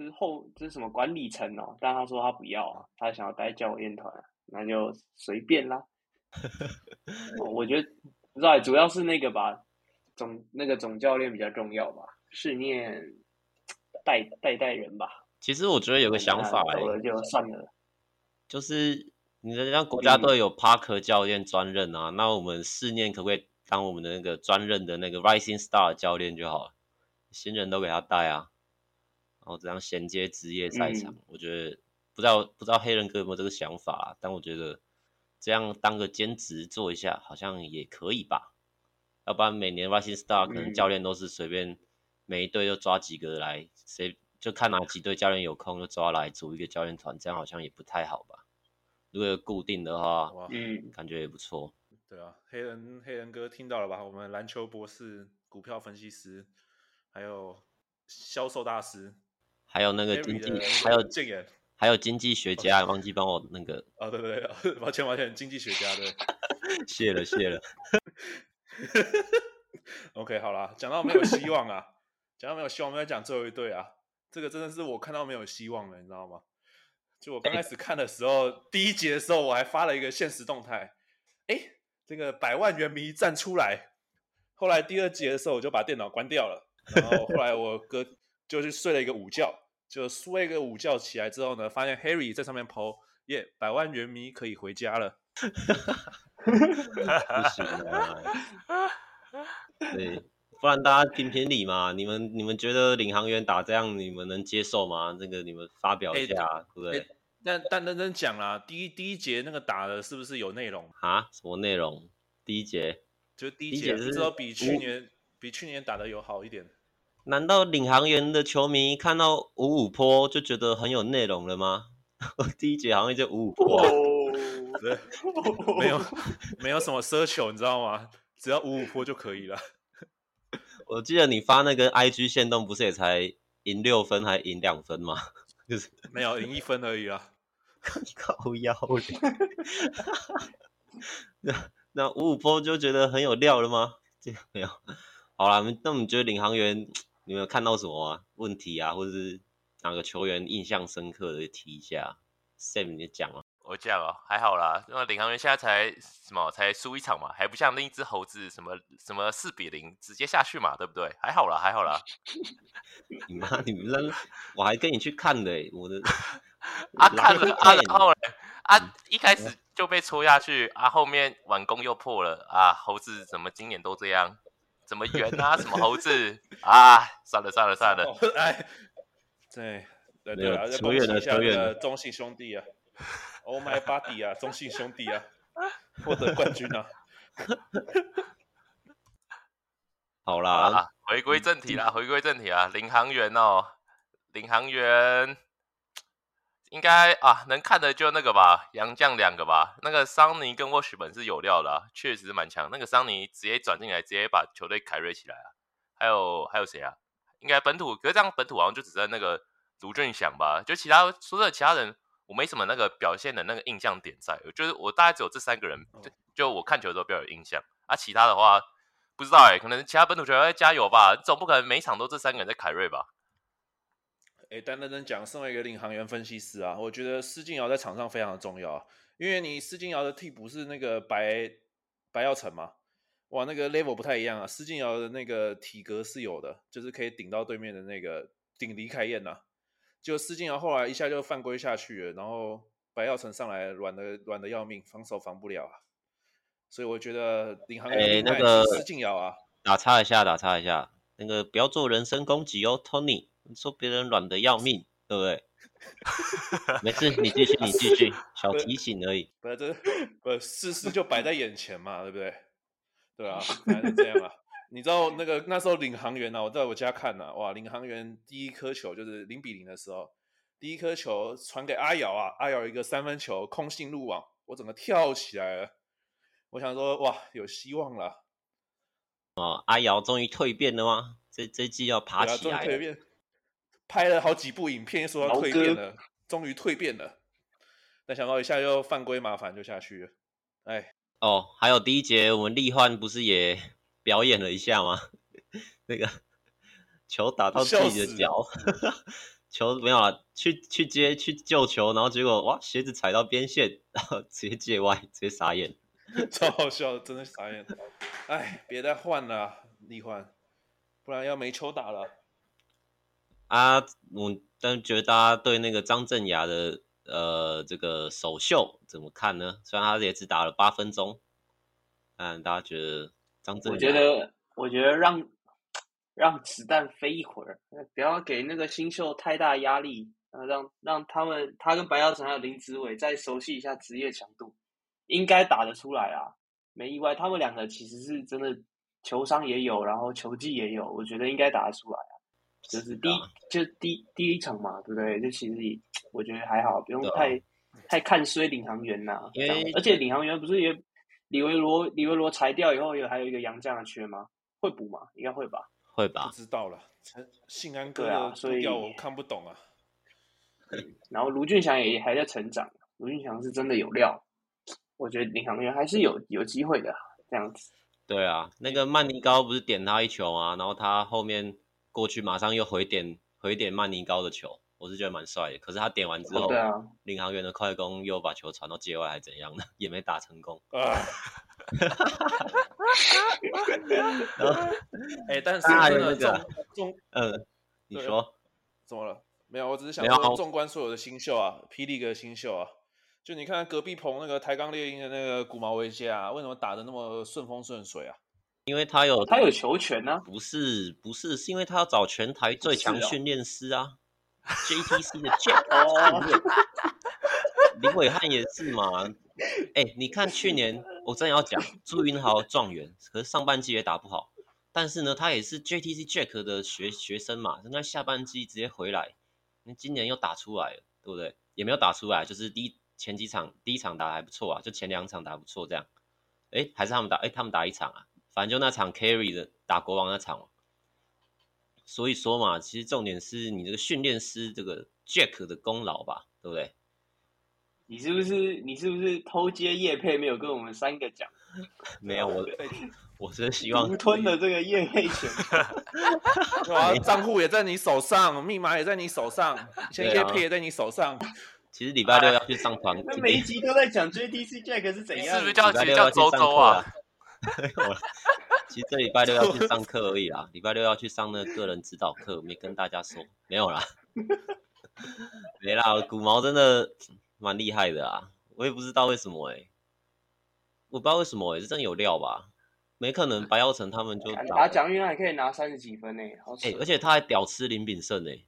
之后这是什么管理层哦？但他说他不要，啊他想要待教练团，那就随便啦。我觉得不知道，主要是那个吧，总那个总教练比较重要吧，试念带带带人吧。其实我觉得有个想法，走了就算了。就是你的让国家队有 Parker 教练专任啊，嗯、那我们试念可不可以当我们的那个专任的那个 Rising Star 教练就好了？新人都给他带啊。然后这样衔接职业赛场，嗯、我觉得不知道不知道黑人哥有没有这个想法，但我觉得这样当个兼职做一下好像也可以吧。要不然每年 Rising Star 可能教练都是随便每一队就抓几个来，谁就看哪几队教练有空就抓来组一个教练团，这样好像也不太好吧。如果有固定的话，嗯，感觉也不错。对啊，黑人黑人哥听到了吧？我们篮球博士、股票分析师，还有销售大师。还有那个经济，还有还有经济学家，忘记帮我那个。哦，对对对，抱歉抱歉，经济学家对。谢了谢 了。OK，好啦，讲到没有希望啊，讲到没有希望，我们要讲最后一对啊。这个真的是我看到没有希望了，你知道吗？就我刚开始看的时候，欸、第一集的时候，我还发了一个现实动态，哎，这个百万元迷站出来。后来第二集的时候，我就把电脑关掉了，然后后来我哥。就去睡了一个午觉，就睡一个午觉起来之后呢，发现 Harry 在上面 po 耶，百万元迷可以回家了。不行啊！对，不然大家评评理嘛。你们你们觉得领航员打这样，你们能接受吗？这个你们发表一下，欸、对不对？欸、但但认真讲啦，第一第一节那个打的是不是有内容啊？什么内容？第一节就第一节至少比去年比去年打的有好一点。难道领航员的球迷看到五五坡就觉得很有内容了吗？第一节好像就五五波，对，没有没有什么奢求，你知道吗？只要五五坡就可以了。我记得你发那个 IG 线动，不是也才赢六分，还赢两分吗？就 是没有赢一分而已啊。靠腰脸。那那五五坡就觉得很有料了吗？这没有。好啦，那我们觉得领航员，你们有看到什么啊？问题啊，或者是哪个球员印象深刻的提一下？Sam，你讲啊。我讲哦，还好啦。那领航员现在才什么？才输一场嘛，还不像另一只猴子什么什么四比零直接下去嘛，对不对？还好啦，还好啦。你妈，你们我还跟你去看的，我的 啊看了啊，然后嘞啊，一开始就被戳下去啊，后面完工又破了啊，猴子怎么今年都这样？怎么圆啊？什么猴子啊？算了算了算了，哎，对对对啊，恭喜一下的中信兄弟啊！Oh my body 啊，中信兄弟啊，获得冠军啊！好啦，回归正题啦，回归正题啊，领航员哦，领航员应该啊，能看的就那个吧，杨绛两个吧，那个桑尼跟沃许本是有料的，啊，确实蛮强。那个桑尼直接转进来，直接把球队凯瑞起来啊。还有还有谁啊？应该本土，可是这样本土好像就只剩那个卢俊祥吧，就其他说真的其他人。我没什么那个表现的那个印象点在，就是我大概只有这三个人，就就我看球的时候比较有印象啊。其他的话不知道哎、欸，可能其他本土球员会加油吧，总不可能每场都这三个人在凯瑞吧？哎、欸，但认真讲，身为一个领航员分析师啊，我觉得施晋尧在场上非常的重要，因为你施晋尧的替补是那个白白耀成嘛，哇，那个 level 不太一样啊。施晋尧的那个体格是有的，就是可以顶到对面的那个顶离开燕呐。就施晋尧后来一下就犯规下去了，然后白耀成上来软的软的要命，防守防不了啊，所以我觉得领航员那个施晋尧啊，打岔一下，打岔一下，那个不要做人身攻击哦，Tony，你说别人软的要命，对不对？没事，你继续，你继续，小提醒而已。不是这不事实就摆在眼前嘛，对不对？对啊，还是这样啊。你知道那个那时候领航员啊，我在我家看呐、啊，哇，领航员第一颗球就是零比零的时候，第一颗球传给阿瑶啊，阿瑶一个三分球空心入网，我整个跳起来了，我想说哇，有希望了。哦，阿瑶终于蜕变了吗？这这季要爬起来了。蜕变，拍了好几部影片说要蜕变了，终于蜕变了，但想到一下又犯规麻烦就下去了，哎。哦，还有第一节我们力焕不是也？表演了一下吗？那个球打到自己的脚，球没有了，去去接去救球，然后结果哇，鞋子踩到边线，然后直接界外，直接傻眼，超好笑的，真的傻眼。哎，别再换了，力焕，不然要没球打了。啊，我但觉得大家对那个张镇雅的呃这个首秀怎么看呢？虽然他也只打了八分钟，但大家觉得张镇雅？我觉得，我觉得让让子弹飞一会儿，不要给那个新秀太大压力，让让他们他跟白耀成还有林子伟再熟悉一下职业强度，应该打得出来啊，没意外，他们两个其实是真的球商也有，然后球技也有，我觉得应该打得出来啊，就是第一就第第一场嘛，对不对？就其实也我觉得还好，不用太、啊、太看衰领航员呐、啊，而且领航员不是也。李维罗，李维罗裁掉以后，有还有一个杨将的缺吗？会补吗？应该会吧。会吧。不知道了。信安哥啊，所以我看不懂啊。然后卢俊祥也还在成长，卢俊祥是真的有料，我觉得领航员还是有有机会的这样子。对啊，那个曼尼高不是点他一球啊，然后他后面过去马上又回点回点曼尼高的球。我是觉得蛮帅的，可是他点完之后，哦、对啊，领航员的快攻又把球传到界外，还怎样的，也没打成功。啊！哎、欸，但是真的中中，嗯，你说怎么了？没有，我只是想说，纵观所有的新秀啊，霹雳哥新秀啊，就你看隔壁棚那个台钢猎鹰的那个古毛维佳啊，为什么打的那么顺风顺水啊？因为他有他有球权呢、啊？不是不是，是因为他要找全台最强训练师啊。JTC 的 Jack 哦，林伟汉也是嘛？哎、欸，你看去年我真的要讲朱云豪状元，可是上半季也打不好，但是呢，他也是 JTC Jack 的学学生嘛，那下半季直接回来，那今年又打出来了，对不对？也没有打出来，就是第一前几场第一场打得还不错啊，就前两场打不错这样。哎，还是他们打，哎，他们打一场啊，反正就那场 carry 的打国王那场。所以说嘛，其实重点是你这个训练师这个 Jack 的功劳吧，对不对？你是不是你是不是偷接叶配没有跟我们三个讲？没有，我 我是希望吞了这个业配权，哇，账户也在你手上，密码也在你手上，现在叶配也在你手上。其实礼拜六要去上团，那每一集都在讲 JDC Jack 是怎样，是不是叫叫周周啊？其实这礼拜六要去上课而已啦，礼拜六要去上那个个人指导课，没跟大家说，没有啦，没啦，古毛真的。蛮厉害的啊，我也不知道为什么哎、欸，我不知道为什么哎、欸，是真有料吧？没可能白耀成他们就打蒋玉安还可以拿三十几分呢、欸，哎、欸，而且他还屌吃林炳胜哎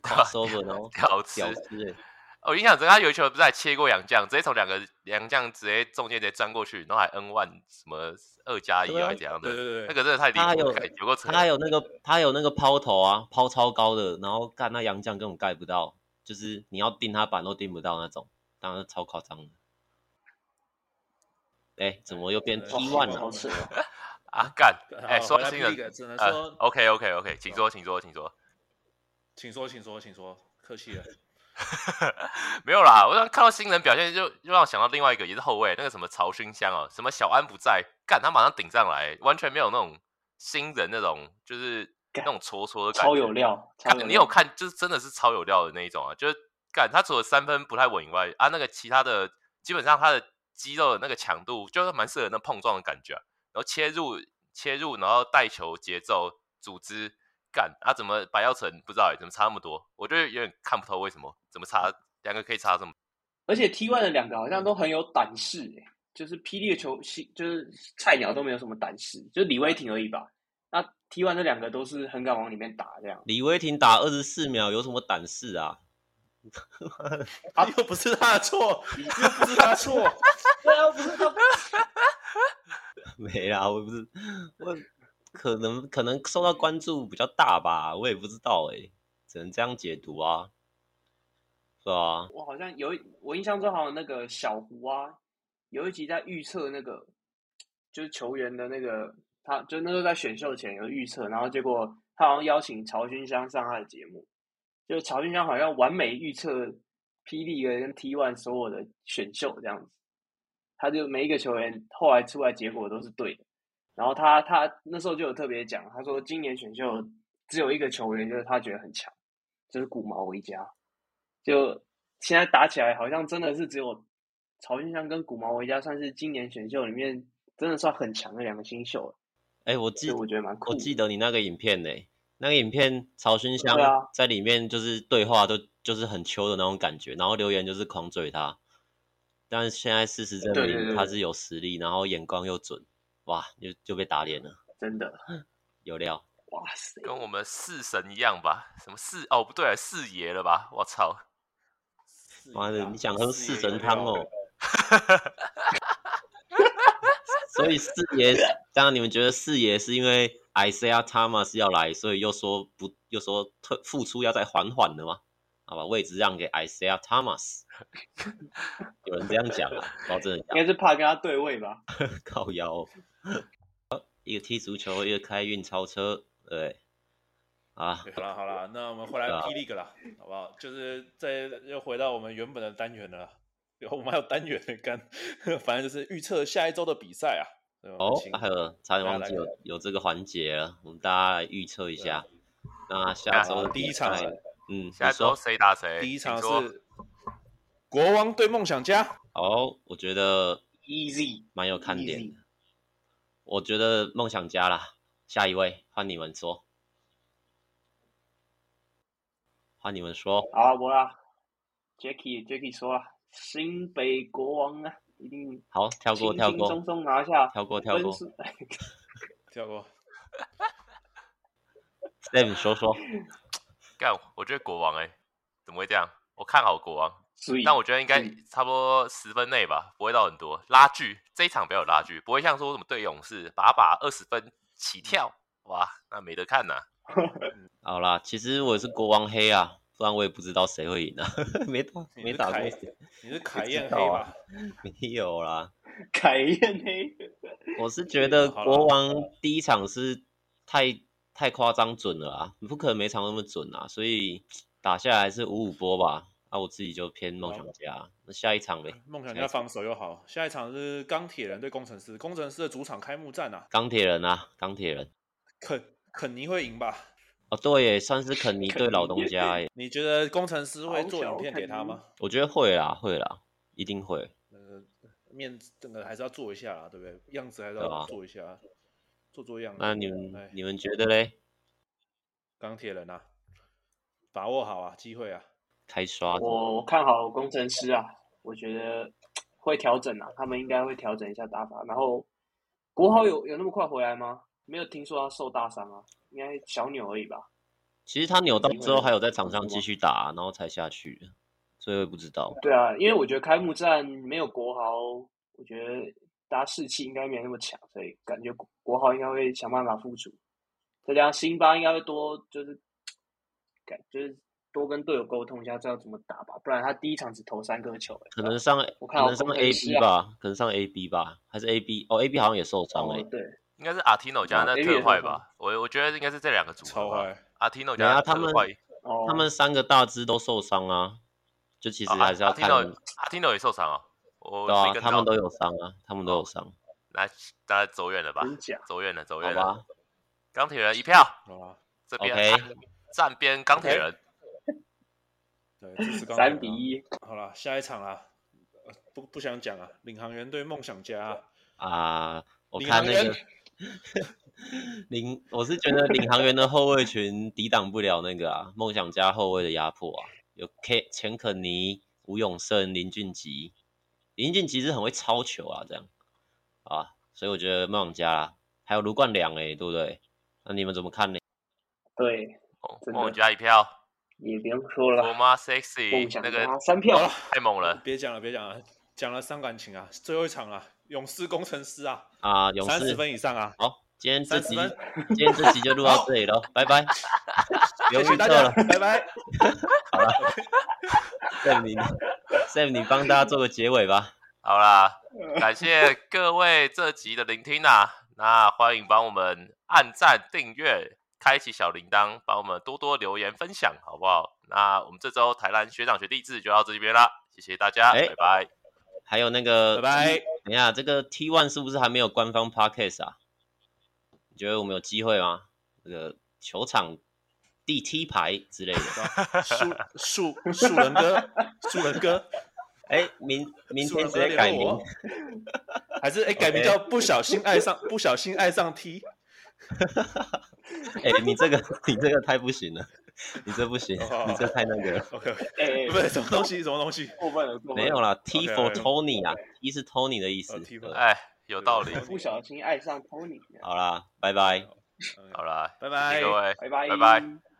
，crossover 然后屌吃哎，我印象中他有一球不是还切过洋将，直接从两个洋将直接中间直接钻过去，然后还 N one 什么二加一还是怎样的？对对对，那个真的太厉害了，有个他有那个他有那个抛投啊，抛超高的，然后干那洋将根本盖不到。就是你要定他板都定不到那种，当然超夸张的。哎、欸，怎么又变 T1 了？啊干！哎、欸，说新人，只能说、呃、OK OK OK，请说，请说，请说，请说，请说，请说，客气了。没有啦，我刚看到新人表现就，就又让我想到另外一个，也是后卫，那个什么曹勋香哦，什么小安不在，干他马上顶上来，完全没有那种新人那种，就是。那种戳戳的感觉，超有料。有料你有看，就是真的是超有料的那一种啊！就是干他除了三分不太稳以外，啊，那个其他的基本上他的肌肉的那个强度，就是蛮适合那碰撞的感觉、啊。然后切入切入，然后带球节奏组织干，啊，怎么白耀成不知道哎，怎么差那么多？我觉得有点看不透为什么，怎么差两个可以差这么？而且 T1 的两个好像都很有胆识哎，就是霹雳的球星，就是菜鸟都没有什么胆识，就是李威霆而已吧。那 T1 这两个都是很敢往里面打，这样。李威霆打二十四秒，有什么胆识啊？啊，又不是他的错，又不是他的错。对啊，不是他。没啦，我不是，我可能可能受到关注比较大吧，我也不知道哎、只能这样解读啊，是吧？我好像有，我印象中好像那个小胡啊，有一集在预测那个，就是球员的那个。他就那时候在选秀前有预测，然后结果他好像邀请曹勋香上他的节目，就曹勋香好像完美预测霹雳跟 T. One 所有的选秀这样子，他就每一个球员后来出来结果都是对的，然后他他那时候就有特别讲，他说今年选秀只有一个球员就是他觉得很强，就是古毛维加，就现在打起来好像真的是只有曹勋香跟古毛维加算是今年选秀里面真的算很强的两个新秀了。哎、欸，我记我觉得蛮酷。我记得你那个影片呢，那个影片曹勋香在里面就是对话都就是很秋的那种感觉，然后留言就是狂嘴他。但是现在事实证明他是有实力，然后眼光又准，哇，就就被打脸了，真的 有料。哇塞，跟我们四神一样吧？什么四哦不对，四爷了吧？我操！妈的，你想喝四神汤哦？所以四爷，当然你们觉得四爷是因为 Isaiah Thomas 要来，所以又说不，又说退复出要再缓缓的吗？好吧，位置让给 Isaiah Thomas，有人这样讲啊？不知道真的假的，应该是怕跟他对位吧？靠腰，一个踢足球，一个开运钞车，对，啊，好了好了，那我们回来 P League 了，好不好？就是再又回到我们原本的单元了。我们还有单元的干，反正就是预测下一周的比赛啊。哦，还有差点忘记有有这个环节了，我们大家来预测一下。那下周第一场，嗯，下周谁打谁？第一场是国王对梦想家。哦，我觉得 easy，蛮有看点的。我觉得梦想家啦。下一位换你们说，换你们说。好，我啦，Jacky，Jacky 说了。新北国王啊，一定好跳过跳过，轻轻松松拿下，跳过跳过，跳过。Sam 说说，干，我觉得国王哎、欸，怎么会这样？我看好国王，但我觉得应该差不多十分内吧，不会到很多拉锯。这一场比较有拉锯，不会像说什么对勇士把把二十分起跳，哇，那没得看呐、啊。好啦，其实我是国王黑啊。不然我也不知道谁会赢啊，没打没打过谁。你是凯燕黑吧？没有啦，凯燕黑。我是觉得国王第一场是太太夸张准了啊，你不可能每场那么准啊，所以打下来是五五波吧。那、啊、我自己就偏梦想家。那下一场嘞？梦想家防守又好。下一场是钢铁人对工程师，工程师的主场开幕战啊。钢铁人啊，钢铁人。肯肯尼会赢吧？哦，对耶，算是肯尼对老东家耶。你觉得工程师会做影片给他吗？我觉得会啦，会啦，一定会。呃，面子真的还是要做一下啦，对不对？样子还是要做一下，啊、做做样子。那你们你们觉得嘞？钢铁人啊，把握好啊，机会啊，开刷。我看好工程师啊，我觉得会调整啊，他们应该会调整一下打法。然后国豪有有那么快回来吗？没有听说他受大伤啊。应该小扭而已吧。其实他扭到之后还有在场上继续打，然后才下去的，所以不知道。对啊，因为我觉得开幕战没有国豪，我觉得大家士气应该没那么强，所以感觉国豪应该会想办法复出。再加上辛巴应该会多，就是感就是多跟队友沟通一下，知道怎么打吧。不然他第一场只投三颗球，可能上我看可能上 A B 吧，可能上 A B 吧，还是 A B？哦，A B 好像也受伤了。对。应该是阿提诺加那特坏吧，我我觉得应该是这两个组合吧。阿提诺加他们他们三个大只都受伤啊，就其实还是要看。阿提诺也受伤啊，对啊，他们都有伤啊，他们都有伤。来，大家走远了吧？走远了，走远了。钢铁人一票，这边站边钢铁人。对，三比一。好了，下一场啊，不不想讲啊，领航员对梦想家啊，我看那个。领我是觉得领航员的后卫群抵挡不了那个啊，梦想家后卫的压迫啊，有 K 钱肯尼、吴永胜、林俊杰，林俊杰是很会抄球啊，这样啊，所以我觉得梦想家啦，还有卢冠良哎，对不对？那你们怎么看呢？对，梦想家一票，也不用说了，我妈 sexy 那个三票太猛了，别讲了，别讲了，讲了伤感情啊，最后一场啊。勇士工程师啊啊，勇士三十分以上啊！好，今天这集今天这集就录到这里了，拜拜，谢谢大家，拜拜。好了，Sam 你 Sam 你帮大家做个结尾吧。好啦，感谢各位这集的聆听啊，那欢迎帮我们按赞、订阅、开启小铃铛，帮我们多多留言分享，好不好？那我们这周台南学长学弟制就到这边啦，谢谢大家，拜拜。还有那个，拜拜。等一下，这个 T One 是不是还没有官方 Podcast 啊？你觉得我们有机会吗？这个球场第 T 排之类的，树树树人哥，树人哥，哎，明明天直接改名，还是哎改名叫不小心爱上不小心爱上 T？哎，你这个 你这个太不行了。你这不行，你这太那个了。OK，哎，不是什么东西，什么东西？过分了没有啦，T for Tony 啊，T 是 Tony 的意思。哎，有道理。不小心爱上 Tony。好啦，拜拜。好啦，拜拜，各位，拜拜，拜拜。